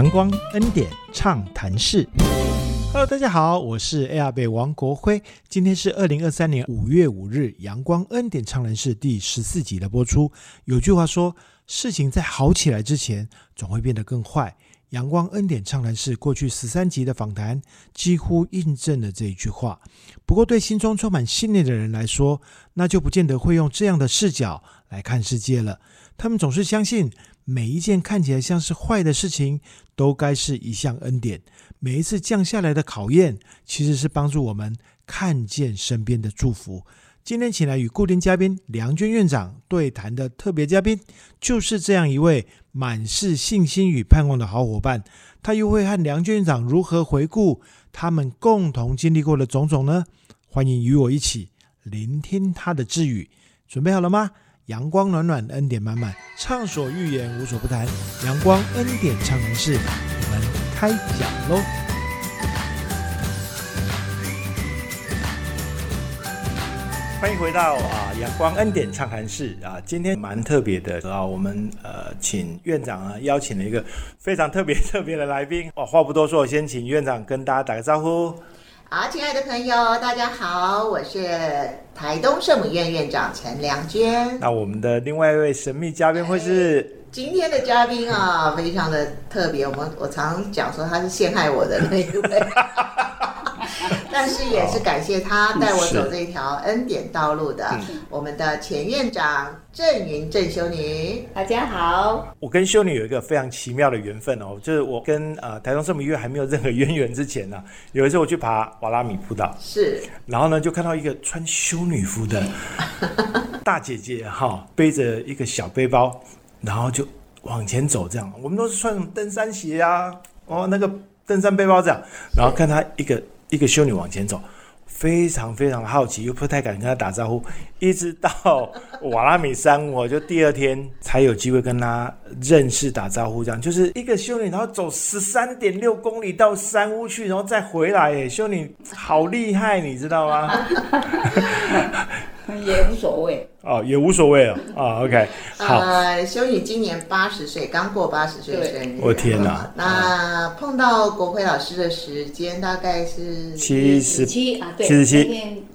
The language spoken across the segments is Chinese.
阳光恩典畅谈室。Hello，大家好，我是 AR 北王国辉。今天是二零二三年五月五日，阳光恩典畅谈室第十四集的播出。有句话说，事情在好起来之前，总会变得更坏。阳光恩典畅谈室过去十三集的访谈，几乎印证了这一句话。不过，对心中充满信念的人来说，那就不见得会用这样的视角来看世界了。他们总是相信，每一件看起来像是坏的事情，都该是一项恩典。每一次降下来的考验，其实是帮助我们看见身边的祝福。今天请来与固定嘉宾梁娟院长对谈的特别嘉宾，就是这样一位满是信心与盼望的好伙伴。他又会和梁娟院长如何回顾他们共同经历过的种种呢？欢迎与我一起聆听他的智语。准备好了吗？阳光暖暖，恩典满满，畅所欲言，无所不谈。阳光恩典畅谈室，我们开讲喽！欢迎回到啊阳光恩典畅谈室啊，今天蛮特别的啊，我们呃请院长啊邀请了一个非常特别特别的来宾哦，话不多说，我先请院长跟大家打个招呼。好，亲爱的朋友，大家好，我是台东圣母院院长陈良娟。那我们的另外一位神秘嘉宾会是今天的嘉宾啊，非常的特别，我们我常讲说他是陷害我的那一位。但是也是感谢他带我走这一条恩典道路的，我们的前院长郑云郑修女，大家好。我跟修女有一个非常奇妙的缘分哦，就是我跟呃台中圣母医院还没有任何渊源之前呢，有一次我去爬瓦拉米步道，是，然后呢就看到一个穿修女服的 大姐姐哈，背着一个小背包，然后就往前走，这样，我们都是穿什么登山鞋啊，哦那个登山背包这样，然后看她一个。一个修女往前走，非常非常的好奇，又不太敢跟她打招呼，一直到瓦拉米山，我就第二天才有机会跟他认识、打招呼。这样就是一个修女，然后走十三点六公里到山屋去，然后再回来。哎，修女好厉害，你知道吗？也无所谓哦，也无所谓 哦。啊，OK，好。呃，修女今年八十岁，刚过八十岁生日。我天哪！那碰到国辉老师的时间大概是七十七啊，对七十七。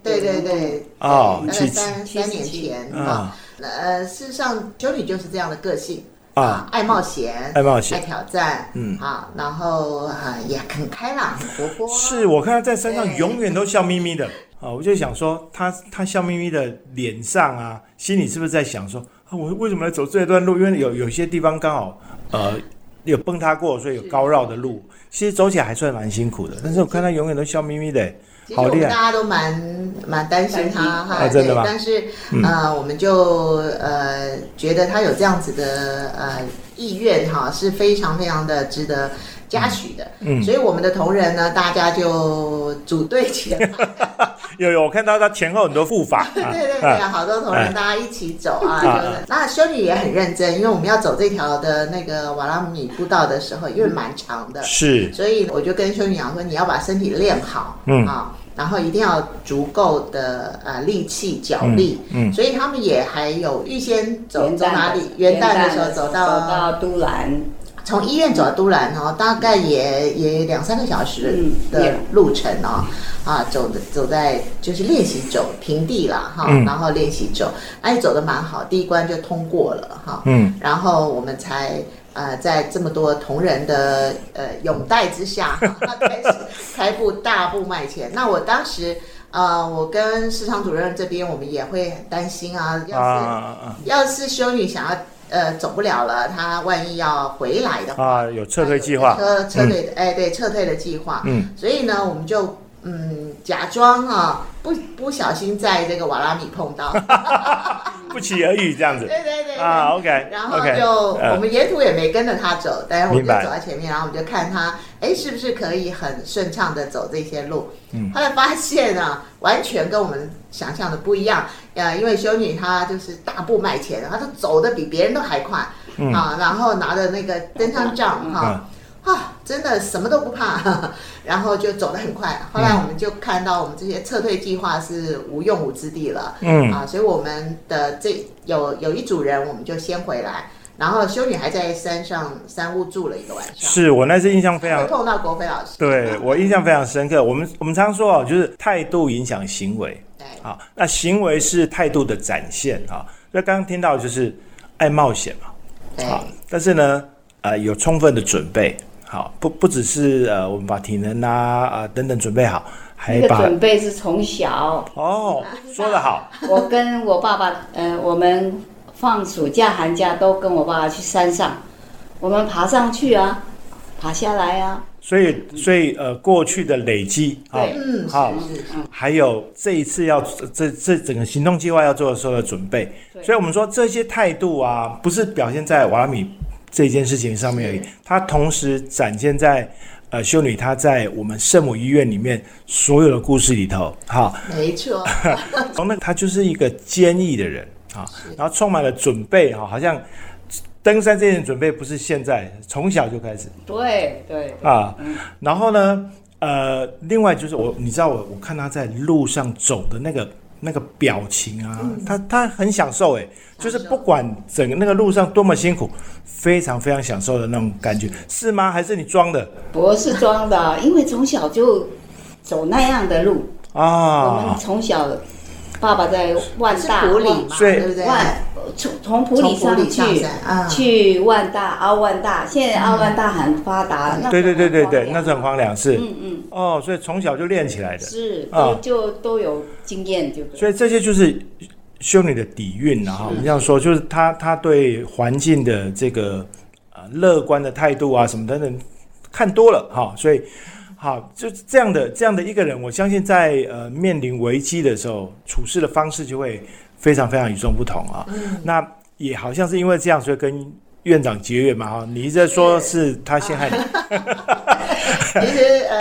对对对。哦，大概三三年前啊。呃，事实上，修女就是这样的个性啊，爱冒险，爱冒险，爱挑战，嗯啊，然后啊也很开朗，很活泼。是我看她在山上永远都笑眯眯的。啊，我就想说，他他笑眯眯的脸上啊，心里是不是在想说，啊，我为什么来走这段路？因为有有些地方刚好，呃，有崩塌过，所以有高绕的路，其实走起来还算蛮辛苦的。但是我看他永远都笑眯眯的，好厉害！大家都蛮蛮担心他哈，真的吗？但是呃，我们就呃觉得他有这样子的呃意愿哈，是非常非常的值得。嘉许的，嗯，所以我们的同仁呢，大家就组队起来。有有，我看到他前后很多护法。对对对，好多同仁大家一起走啊，就是。那修女也很认真，因为我们要走这条的那个瓦拉米步道的时候，因为蛮长的，是，所以我就跟修女讲说，你要把身体练好，嗯啊，然后一定要足够的呃力气脚力，嗯，所以他们也还有预先走走哪里？元旦的时候走到走到都兰。从医院走到都兰哦，大概也也两三个小时的路程哦，啊，走的走在就是练习走平地了哈，然后练习走，哎，走的蛮好，第一关就通过了哈，嗯，然后我们才呃在这么多同仁的呃拥戴之下，开始 开步大步迈前。那我当时呃，我跟市场主任这边，我们也会很担心啊，要是要是修女想要。呃，走不了了，他万一要回来的话，啊，有撤退计划，撤撤退的，哎，对，撤退的计划，嗯，所以呢，我们就嗯假装啊，不不小心在这个瓦拉米碰到，不期而遇这样子，对对对，啊，OK，然后就我们沿途也没跟着他走，但是我们就走在前面，然后我们就看他，哎，是不是可以很顺畅的走这些路，嗯，后来发现啊，完全跟我们想象的不一样。呃，因为修女她就是大步迈前，她都走的比别人都还快。啊，然后拿着那个登山杖哈，啊，真的什么都不怕，然后就走得很快。后来我们就看到我们这些撤退计划是无用武之地了，嗯。啊，所以我们的这有有一组人，我们就先回来，然后修女还在山上山屋住了一个晚上，是我那次印象非常会碰到国飞老师，对我印象非常深刻。我们我们常说哦，就是态度影响行为，对，好，那行为是态度的展现啊。那刚刚听到就是爱冒险嘛，对，好，但是呢，呃，有充分的准备，好，不不只是呃，我们把体能啊啊、等等准备好，还那个把准备是从小，哦，说得好，我跟我爸爸，呃，我们放暑假寒假都跟我爸爸去山上，我们爬上去啊，爬下来啊，所以所以呃，过去的累积啊对，嗯，好还有这一次要这这整个行动计划要做的时候的准备，所以我们说这些态度啊，不是表现在瓦拉米这件事情上面而已。是，它同时展现在呃修女她在我们圣母医院里面所有的故事里头，哈，没错，从那她就是一个坚毅的人。啊，然后充满了准备。哈，好像登山这件准备不是现在，从小就开始。对对，啊，然后呢，呃，另外就是我，你知道我我看他在路上走的那个那个表情啊，他他很享受哎，就是不管整个那个路上多么辛苦，非常非常享受的那种感觉，是吗？还是你装的不是装的，因为从小就走那样的路啊，我们啊？从小爸爸在万是大里嘛，所以对不对？万从从普里上去上山啊。去万大奥万大，现在奥万大很发达，那对对对对对，那是很荒凉，是。嗯嗯。哦，所以从小就练起来的，是啊。都就都有经验，就对所以这些就是修女的底蕴啊，哈，我们这样说，就是她她对环境的这个呃乐观的态度啊，什么等等，看多了哈，所以好就是这样的这样的一个人，我相信在呃面临危机的时候，处事的方式就会非常非常与众不同啊。那也好像是因为这样，所以跟院长结怨嘛哈。你一直在说是他陷害你，其实呃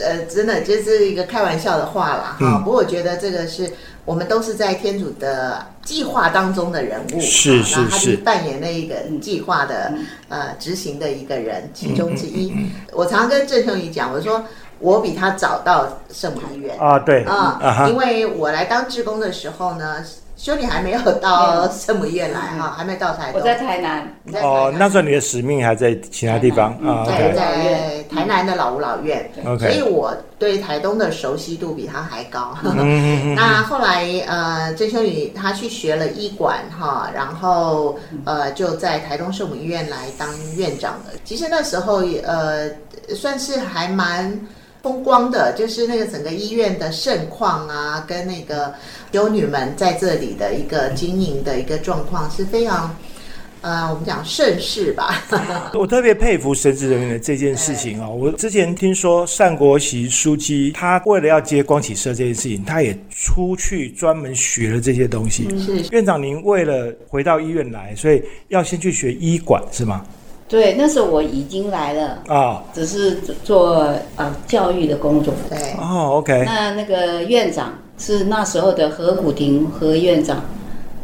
呃，真的就是一个开玩笑的话啦哈。嗯不过我觉得这个是我们都是在天主的计划当中的人物，是哈那他是是扮演那一个计划的呃执行的一个人其中之一。我常常跟郑秀仪讲，我说我比他早到圣母医院啊，对。啊因为我来当志工的时候呢，修女还没有到有圣母医院来哈，还没到台东。我在台南，哦，那时候你的使命还在其他地方。啊嗯。对，在台南的老吾老院。所以嗯 OK，我对台东的熟悉度比他还高。那后来呃，郑修女她去学了医管哈，然后呃就在台东圣母医院来当院长的。其实那时候也呃算是还蛮风光的，就是那个整个医院的盛况啊，跟那个修女们在这里的一个经营的一个状况是非常呃我们讲盛世吧。我特别佩服神职人员的这件事情啊、我之前听说单国席书记他为了要接光启社这件事情，他也出去专门学了这些东西。是院长，您为了回到医院来，所以要先去学医管是吗？对，那时候我已经来了，啊、只是做呃教育的工作。对。哦，OK，那那个院长是那时候的何古婷何院长，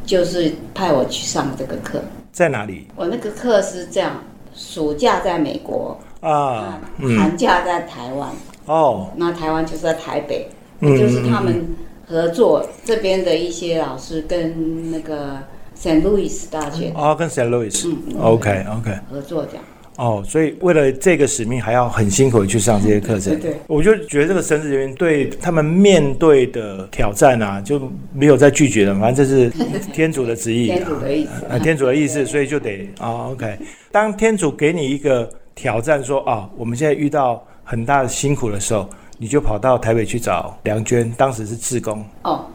就是派我去上这个课。在哪里我那个课是这样，暑假在美国，啊？嗯，寒假在台湾，哦，那台湾就是在台北，嗯就是他们合作这边的一些老师跟那个 St. Louis 大学哦，跟 St. Louis，OK OK，合作这样。哦，所以为了这个使命，还要很辛苦的去上这些课程。对对我就觉得这个神职人员对他们面对的挑战啊，就没有再拒绝了，反正这是天主的旨意，天主的意思。啊，天主的意思，所以就得啊、o k 当天主给你一个挑战说啊，我们现在遇到很大的辛苦的时候，你就跑到台北去找梁娟，当时是志工。哦，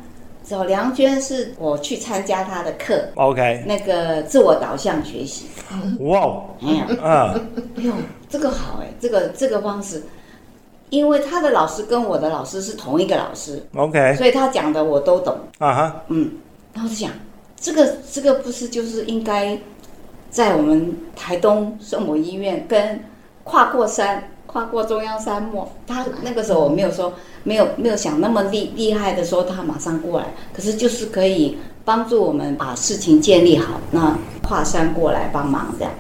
找梁娟是我去参加她的课，，OK，那个自我导向学习。哇哦，哎呀，嗯，哎呦，这个好哎，这个这个方式，因为他的老师跟我的老师是同一个老师，，OK，所以他讲的我都懂。啊哈，嗯，然后就想，这个这个不是就是应该在我们台东圣母医院跟跨过山、跨过中央山脉，他那个时候我没有说没有没有想那么厉厉害的说他马上过来，可是就是可以帮助我们把事情建立好，那跨山过来帮忙这样。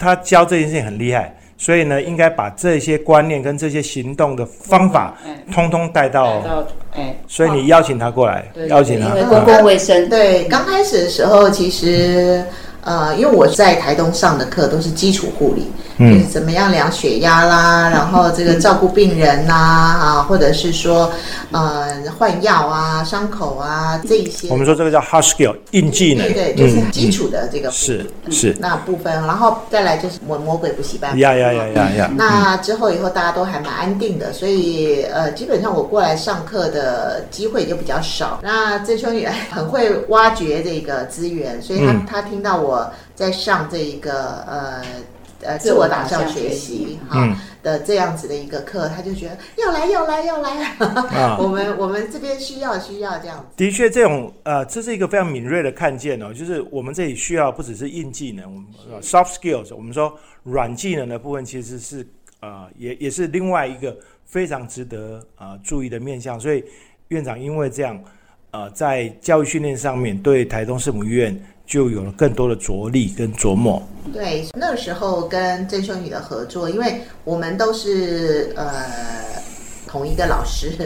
他教这件事情很厉害，所以呢，应该把这些观念跟这些行动的方法，哎，通通带带到，到哎，所以你邀请他过来，邀请他，因为啊公共卫生，对，刚开始的时候，其实呃，因为我在台东上的课都是基础护理，就是怎么样量血压啦，然后这个照顾病人呐，啊，或者是说呃换药啊、伤口啊这一些。我们说这个叫 hard skill 硬技能，对对，就是基础的这个是是那部分，然后再来就是魔魔鬼补习班。呀呀呀呀呀！那之后以后大家都还蛮安定的，所以呃，基本上我过来上课的机会就比较少。那这兄弟很会挖掘这个资源，所以他他听到我。我在上这一个呃呃自我导向学习哈的这样子的一个课，他就觉得要来要来要来啊！我们我们这边需要需要这样。的确，这种呃，这是一个非常敏锐的看见哦，就是我们这里需要不只是硬技能，soft skills，我们说软技能的部分其实是呃也也是另外一个非常值得啊注意的面向。所以院长因为这样呃，在教育训练上面对台东圣母医院。就有了更多的着力跟琢磨。对，那个时候跟郑秀女的合作，因为我们都是呃同一个老师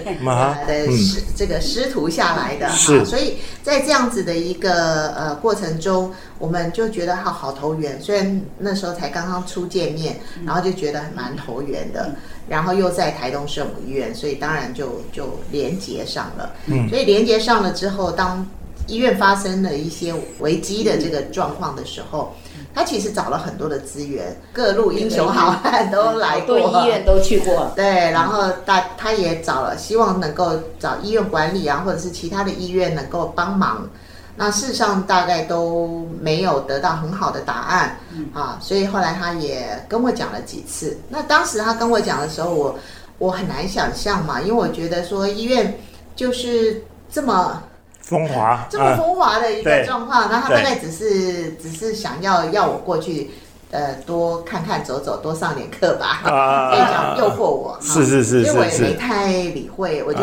的师这个师徒下来的哈，所以在这样子的一个呃过程中，我们就觉得好好投缘。虽然那时候才刚刚初见面，然后就觉得蛮投缘的，然后又在台东圣母医院，所以当然就就连接上了。嗯，所以连接上了之后，当医院发生了一些危机的这个状况的时候，他其实找了很多的资源，各路英雄好汉都来过，医院都去过。对，然后大他也找了，希望能够找医院管理啊，或者是其他的医院能够帮忙。那事实上大概都没有得到很好的答案啊，所以后来他也跟我讲了几次。那当时他跟我讲的时候，我我很难想象嘛，因为我觉得说医院就是这么。风华这么风华的一个状况，那他大概只是只是想要要我过去，呃，多看看走走，多上点课吧，可以讲诱惑我。是是是，所以我也没太理会，我就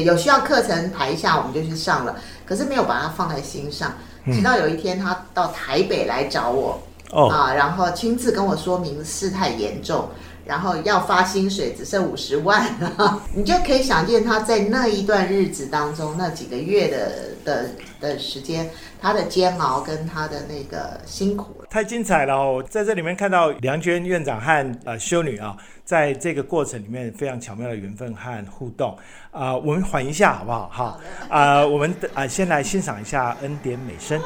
有需要课程排一下，我们就去上了。可是没有把它放在心上，直到有一天他到台北来找我，啊，然后亲自跟我说明事态严重。然后要发薪水只剩五十万，你就可以想见他在那一段日子当中那几个月的的的时间，他的煎熬跟他的那个辛苦太精彩了哦！在这里面看到梁娟院长和呃修女啊，在这个过程里面非常巧妙的缘分和互动啊，我们缓一下好不好？哈啊，我们啊先来欣赏一下恩典美声。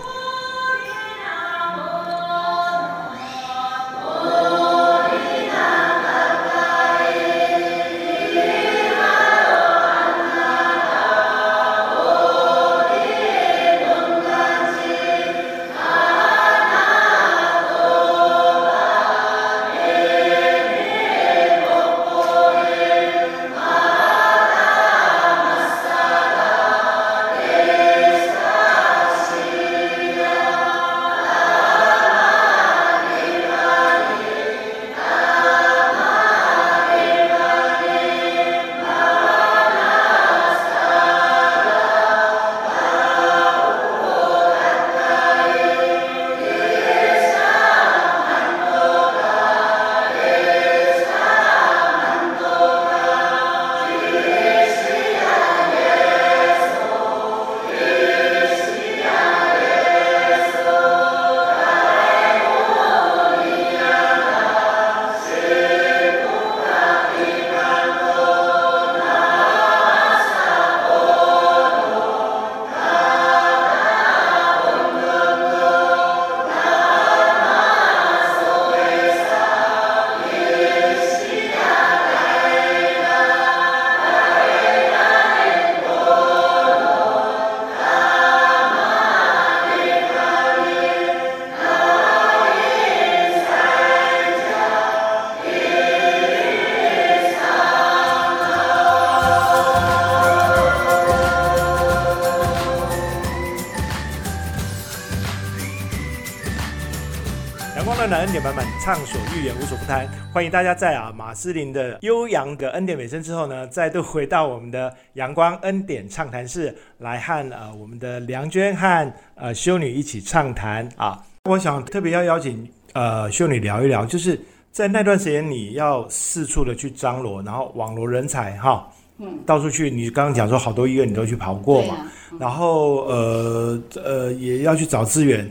畅所欲言，无所不谈。欢迎大家在啊马斯林的悠扬的恩典美声之后呢，再度回到我们的阳光恩典畅谈室，来和呃我们的梁娟和呃修女一起畅谈啊。我想特别要邀请呃修女聊一聊，就是在那段时间你要四处的去张罗，然后网罗人才哈，嗯，到处去。你刚刚讲说好多医院你都去跑过嘛，然后呃呃也要去找资源。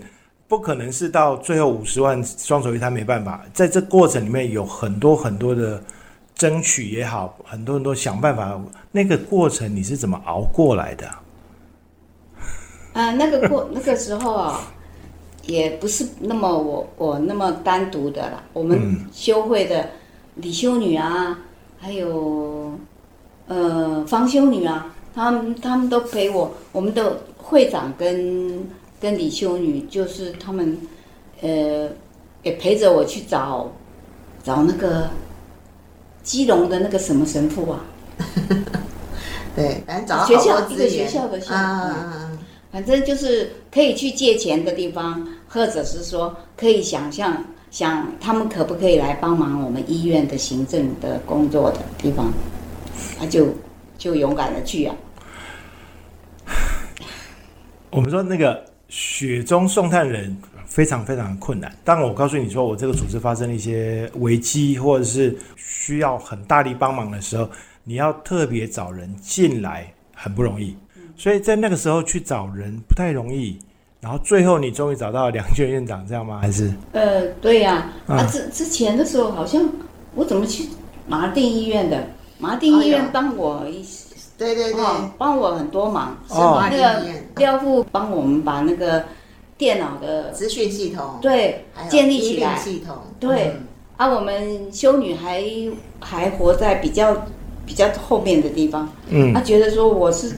不可能是到最后五十万双手一摊没办法，在这过程里面有很多很多的争取也好，很多很多想办法，那个过程你是怎么熬过来的？啊，那个过 那个时候啊，也不是那么我我那么单独的啦。我们修会的李修女啊，还有呃方修女啊，他们他们都陪我。我们的会长跟跟李修女，就是他们呃也陪着我去找找那个基隆的那个什么神父啊。对，反正找学校一个学校的校啊。反正就是可以去借钱的地方，或者是说可以想象想他们可不可以来帮忙我们医院的行政的工作的地方，他就就勇敢的去啊。我们说那个雪中送炭人非常非常困难。当我告诉你说我这个组织发生了一些危机，或者是需要很大力帮忙的时候，你要特别找人进来，很不容易。所以在那个时候去找人不太容易，然后最后你终于找到梁娟院长，这样吗？还是？呃，对呀。啊，之之前的时候好像我怎么去麻定医院的？麻定医院帮我一，对对对，帮我很多忙。哦。那个廖副帮我们把那个电脑的资讯系统对建立起来。系统对。啊，我们修女还还活在比较比较后面的地方。嗯。她觉得说我是。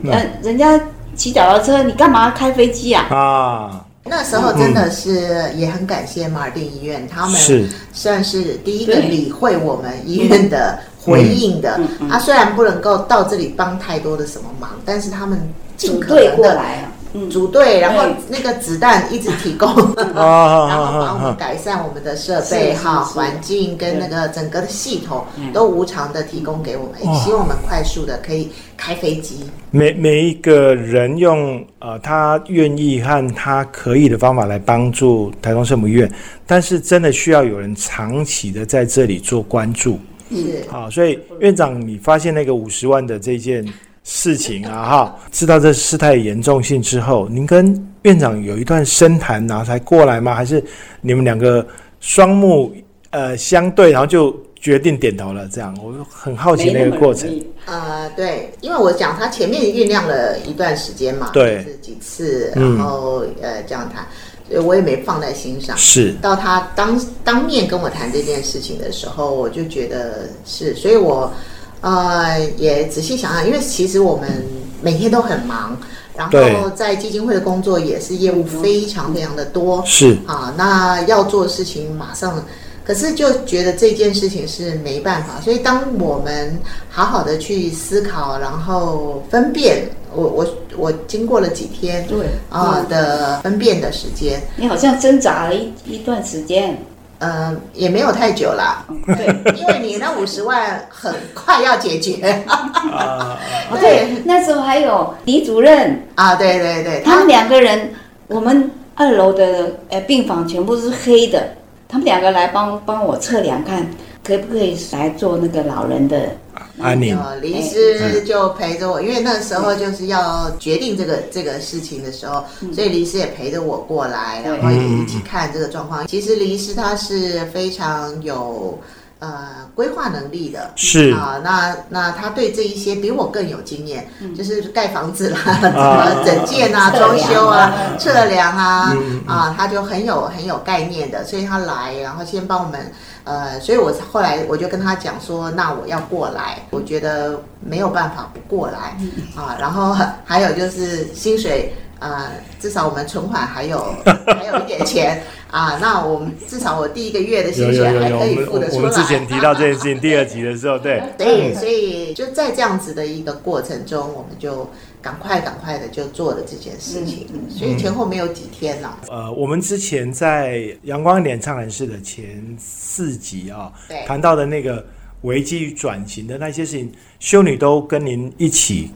嗯，人家骑脚踏车，你干嘛开飞机啊？啊，那时候真的是也很感谢马尔定医院，他们算是第一个理会我们医院的回应的。他虽然不能够到这里帮太多的什么忙，但是他们尽可能的来。组队，然后那个子弹一直提供，然后帮我们改善我们的设备哈环境跟那个整个的系统都无偿的提供给我们，希望我们快速的可以开飞机。每每一个人用呃他愿意和他可以的方法来帮助台东圣母医院，但是真的需要有人长期的在这里做关注。是好，所以院长，你发现那个五十万的这件。事情啊，哈，知道这事态严重性之后，您跟院长有一段深谈，然后才过来吗？还是你们两个双目呃相对，然后就决定点头了？这样，我很好奇那个过程。呃，对，因为我讲他前面酝酿了一段时间嘛，对，是几次，然后呃这样谈，所以我也没放在心上。是到他当当面跟我谈这件事情的时候，我就觉得是，所以我。呃，也仔细想想，因为其实我们每天都很忙，然后在基金会的工作也是业务非常非常的多，是啊，那要做的事情马上，可是就觉得这件事情是没办法，所以当我们好好的去思考，然后分辨，我我我经过了几天对啊的分辨的时间，你好像挣扎了一一段时间。嗯，也没有太久啦。对，因为你那五十万很快要解决。啊，对，那时候还有李主任。啊，对对对，他们两个人，我们二楼的呃病房全部是黑的，他们两个来帮帮我测量看，可不可以来做那个老人的。安宁，李医师就陪着我，因为那时候就是要决定这个这个事情的时候，所以李医师也陪着我过来，然后也一起看这个状况。其实李医师他是非常有呃规划能力的，是。啊，那那他对这一些比我更有经验，就是盖房子啦，怎么 整建啊、装修啊、测量啊，啊，他就很有很有概念的，所以他来，然后先帮我们。呃，所以我后来我就跟他讲说，那我要过来，我觉得没有办法不过来啊。然后还有就是薪水，呃，至少我们存款还有 还有一点钱啊。那我们至少我第一个月的薪水还可以付得出来。我们之前提到这件事情，第二集的时候，对，对，所以就在这样子的一个过程中，我们就。赶快赶快的就做了这件事情，所以前后没有几天了。呃，我们之前在阳光点唱人室的前四集啊，谈到的那个危机与转型的那些事情，修女都跟您一起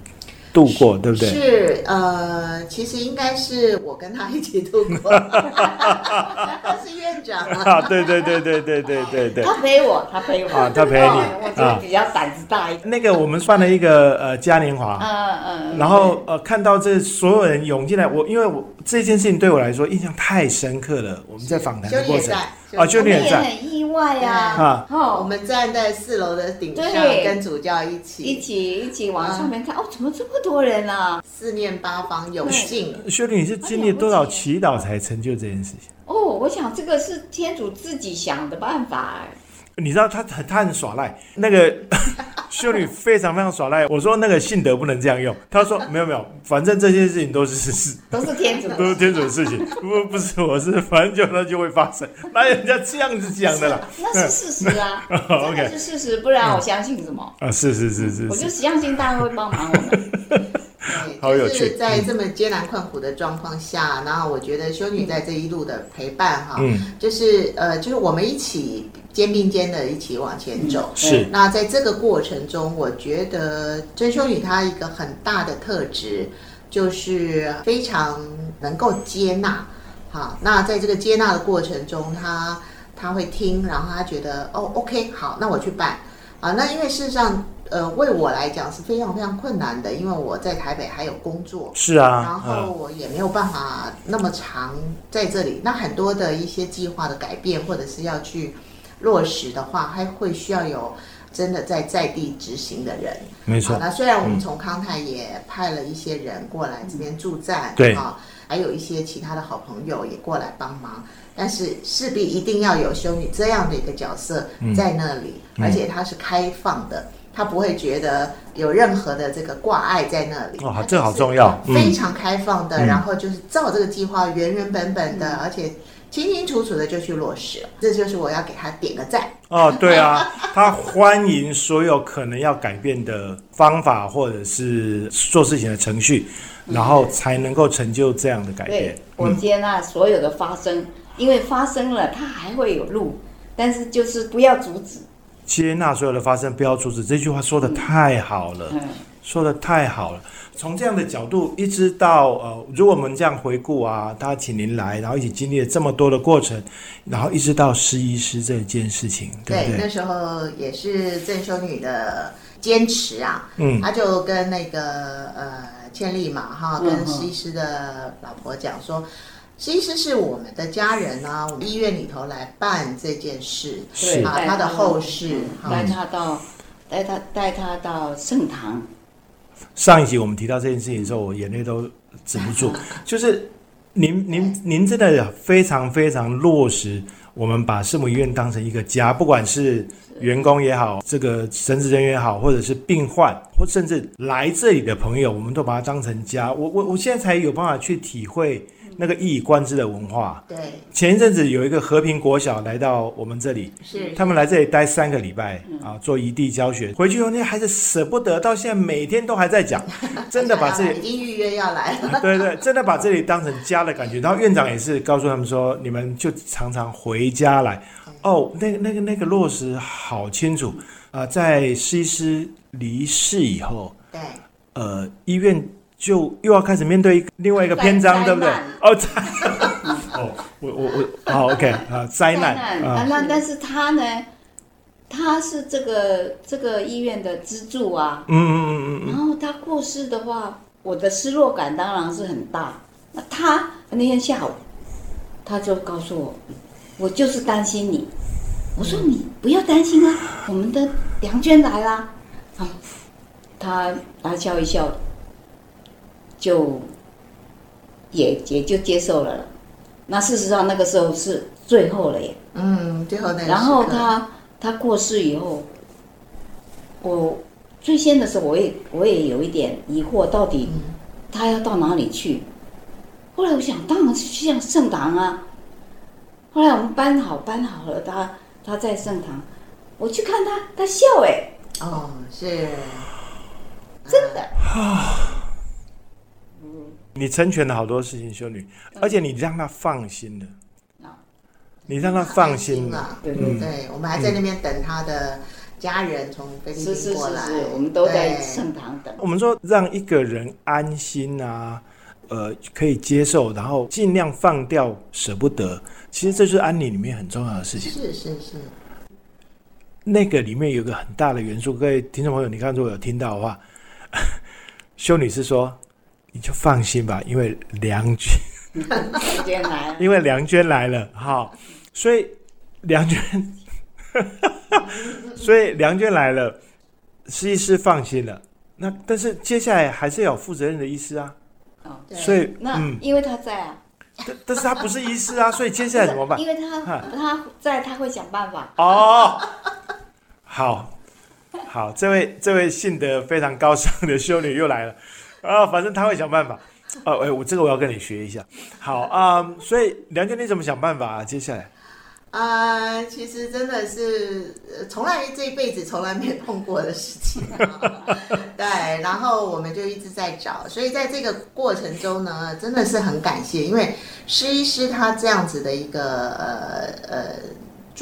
度过，对不对？是，呃，其实应该是我跟他一起度过，他是院长啊，对对对对对对对对。他陪我，他陪我，啊他陪你 哦我就啊比较胆子大一点。那个我们办了一个呃嘉年华，嗯嗯。然后呃看到这所有人涌进来，我因为我这件事情对我来说印象太深刻了。我们在访谈的过程啊，就我们也你也在很意外呀、啊。我哦，们站在四楼的顶上，跟主教一起，一起一起往上面看，哦，怎么这么多人啊？四面八方有幸。修女，你是经历多少祈祷才成就这件事情？哦，我想这个是天主自己想的办法。哎。你知道他很他很耍赖，那个 修女非常非常耍赖。我说那个信德不能这样用，他说没有没有，反正这些事情都是事，都是天主的。都是天主的事情，不不是我是，反正就那就会发生，哪有人家这样子讲的啦？那是事实啊，真的 OK 是事实，不然我相信什么？啊，是是是是我就相信大家会帮忙我们。对，好有趣就是在这么艰难困苦的状况下，然后我觉得修女在这一路的陪伴哈，嗯，就是呃，就是我们一起肩并肩的一起往前走。是那在这个过程中，我觉得真修女她一个很大的特质，就是非常能够接纳。好，那在这个接纳的过程中，她她会听，然后她觉得哦，OK，好，那我去办。啊，那因为事实上，呃，为我来讲是非常非常困难的，因为我在台北还有工作，是啊，然后嗯我也没有办法那么长在这里。那很多的一些计划的改变，或者是要去落实的话，还会需要有真的在在地执行的人。没错好，，那虽然我们从康泰也派了一些人过来这边助战，对啊，还有一些其他的好朋友也过来帮忙，但是势必一定要有修女这样的一个角色在那里，嗯而且它是开放的。他不会觉得有任何的这个挂碍在那里，它哦这好重要嗯非常开放的，嗯然后就是照这个计划原原本本的，而且清清楚楚的就去落实了。这就是我要给他点个赞。哦，对啊，他欢迎所有可能要改变的方法或者是做事情的程序，然后才能够成就这样的改变对。，我接纳所有的发生，因为发生了，它还会有路，但是就是不要阻止。接纳所有的发生，不要阻止。这句话说的太好了，嗯，说的太好了。从这样的角度，一直到呃，如果我们这样回顾啊，大家请您来，然后一起经历了这么多的过程，然后一直到施医师这件事情，对不对？那时候也是郑修女的坚持啊，嗯，他就跟那个呃倩丽嘛哈，嗯跟施医师的老婆讲说。施医师是我们的家人啊，我们医院里头来办这件事，是啊，他的后事带他到，带他带他到圣堂，上一集我们提到这件事情的时候，我眼泪都止不住。就是您您您真的非常非常落实，我们把圣母医院当成一个家，不管是员工也好，这个神职人员也好，或者是病患，或甚至来这里的朋友，我们都把它当成家。我我我现在才有办法去体会那个一以贯之的文化。对，前一阵子有一个和平国小来到我们这里，是他们来这里待三个礼拜啊，做异地教学。回去后，那些孩子舍不得，到现在每天都还在讲，真的把这里已经预约要来了，对对，真的把这里当成家的感觉。然后院长也是告诉他们说，你们就常常回家来。哦，那个那个那个落实好清楚啊、在西施离世以后，对。呃，医院就又要开始面对另外一个篇章，对不对？哦，灾，哦，我我我，好，OK 啊，灾难啊，啊，那但是他呢，他是这个这个医院的支柱啊，嗯嗯嗯嗯然后他过世的话，我的失落感当然是很大。那他那天下午，他就告诉我，我就是担心你。我说你不要担心啊，我们的梁娟来啦。啊，他他笑一笑，就也也就接受了了。那事实上那个时候是最后了耶。嗯，最后那个然后他他过世以后，我最先的时候我也我也有一点疑惑，到底嗯他要到哪里去？后来我想，当然是去向圣堂啊。后来我们搬好搬好了，他他在圣堂，我去看他，他笑哎，哦是真的，你成全了好多事情，修女，而且你让他放心了啊，你让他放心了。对。对嗯对，我们还在那边等他的家人从菲律是是宾过来，我们都在对圣堂等。我们说让一个人安心啊，呃可以接受，然后尽量放掉，舍不得。其实这是安妮里面很重要的事情。是是是。那个里面有个很大的元素，各位听众朋友，你刚如果有听到的话，修女是说：“你就放心吧，因为梁娟，梁娟来了，因为梁娟来了，好，所以梁娟，所以梁娟来了，施医师放心了。那但是接下来还是要有负责任的医师啊。哦，所以那因为他在啊。”但但是他不是医师啊，所以接下来怎么办？因为他他在，他会想办法。哦，好，好，这位这位性德非常高尚的修女又来了啊，反正他会想办法。哦，哎，我这个我要跟你学一下。好啊，所以梁娟你怎么想办法啊？接下来？啊，其实真的是从来这一辈子从来没碰过的事情，对。然后我们就一直在找，所以在这个过程中呢，真的是很感谢，因为施医师他这样子的一个呃呃。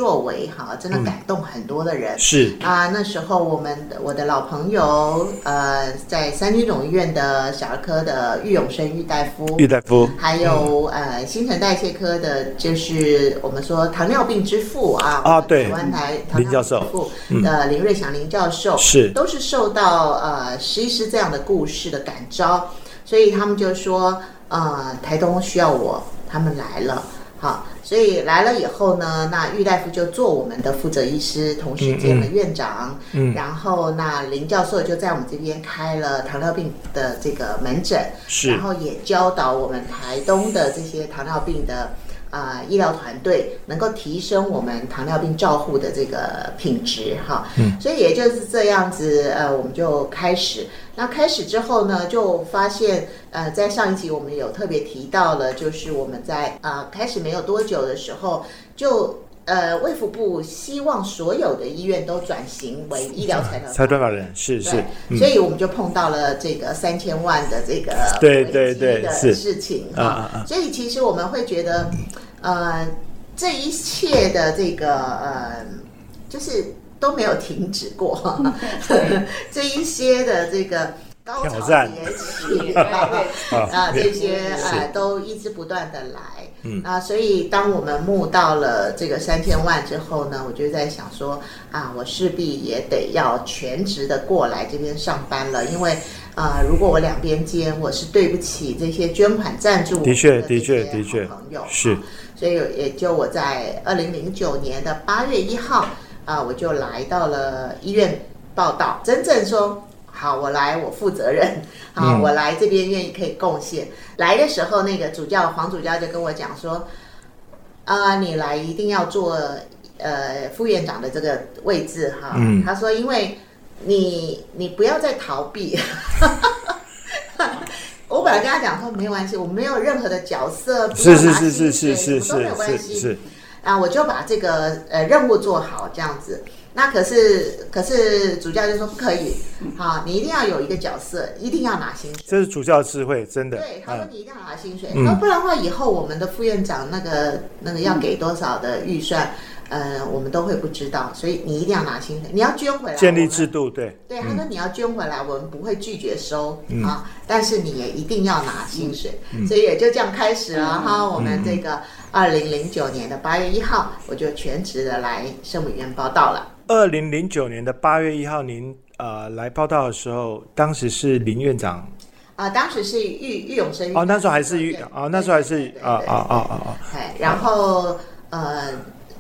作为哈，真的感动很多的人。是。啊，那时候我们我的老朋友，呃，在三军总医院的小儿科的郁永生郁大夫，郁大夫，还有呃新陈代谢科的，就是我们说糖尿病之父啊，啊对，台湾台林教授，呃林瑞祥林教授是，都是受到呃实习师这样的故事的感召，所以他们就说，呃台东需要我，他们来了。好，所以来了以后呢，那郁大夫就做我们的负责医师，同时兼了院长。嗯，然后那林教授就在我们这边开了糖尿病的这个门诊，是，然后也教导我们台东的这些糖尿病的啊医疗团队，能够提升我们糖尿病照护的这个品质。哈，嗯，所以也就是这样子，呃，我们就开始。那开始之后呢，就发现，呃，在上一集我们有特别提到了，就是我们在啊开始没有多久的时候，就呃卫福部希望所有的医院都转型为医疗财团财团法人，是是，所以我们就碰到了这个三千万的这个对对对的事情啊，所以其实我们会觉得，呃，这一切的这个呃，就是。都没有停止过，这一些的这个高潮迭起啊，这些呃都一直不断的来，嗯啊，所以当我们募到了这个三千万之后呢，我就在想说啊，我势必也得要全职的过来这边上班了，因为啊，如果我两边兼，我是对不起这些捐款赞助的确的确的确朋友是，所以也就我在二零零九年的八月一号。啊，我就来到了医院报道，真正说好，我来，我负责任，好，我来这边愿意可以贡献。来的时候，那个主教黄主教就跟我讲说，啊，你来一定要做呃副院长的这个位置哈。他说，因为你你不要再逃避。我本来跟他讲说没关系，我没有任何的角色，是是是是是是是，都没有关系。啊，我就把这个呃任务做好，这样子。那可是，可是主教就说不可以，好，你一定要有一个角色，一定要拿薪水。这是主教智慧，真的。对，他说你一定要拿薪水，那不然的话，以后我们的副院长那个那个要给多少的预算？呃，我们都会不知道，所以你一定要拿薪水，你要捐回来。建立制度，对。对，他说你要捐回来，我们不会拒绝收啊，但是你也一定要拿薪水，所以也就这样开始了哈。我们这个二零零九年的八月一号，我就全职的来圣母院报道了。二零零九年的八月一号，您呃来报道的时候，当时是林院长啊，当时是玉玉永生哦，那时候还是玉啊，那时候还是啊啊啊啊啊，然后呃。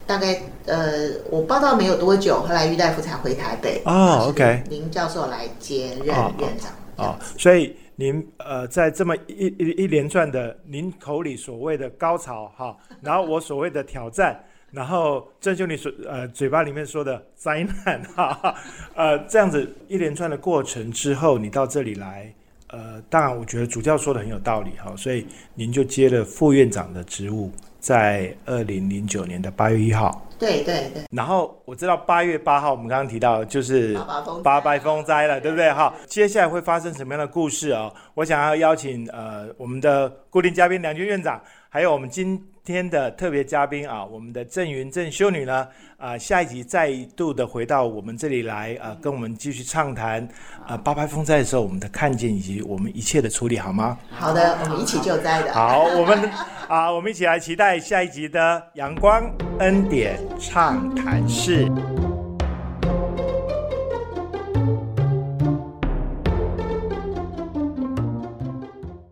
大概呃，我报道没有多久，后来郁大夫才回台北。哦，OK。林教授来接任院长。哦，所以您呃，在这么一一一连串的您口里所谓的高潮哈，然后我所谓的挑战，然后郑兄你所呃嘴巴里面说的灾难哈，呃这样子一连串的过程之后，你到这里来，呃，当然我觉得主教说的很有道理哈，所以您就接了副院长的职务。在二零零九年的八月一号。对对对。然后我知道八月八号，我们刚刚提到就是八八风灾了，对不对？哈，接下来会发生什么样的故事哦？我想要邀请呃我们的固定嘉宾梁军院长，还有我们今天的特别嘉宾啊，我们的郑云郑修女呢，啊，下一集再度的回到我们这里来啊，跟我们继续畅谈啊八拍风灾的时候我们的看见以及我们一切的处理，好吗？好的，我们一起救灾的。好，我们啊，我们一起来期待下一集的阳光恩典畅谈室。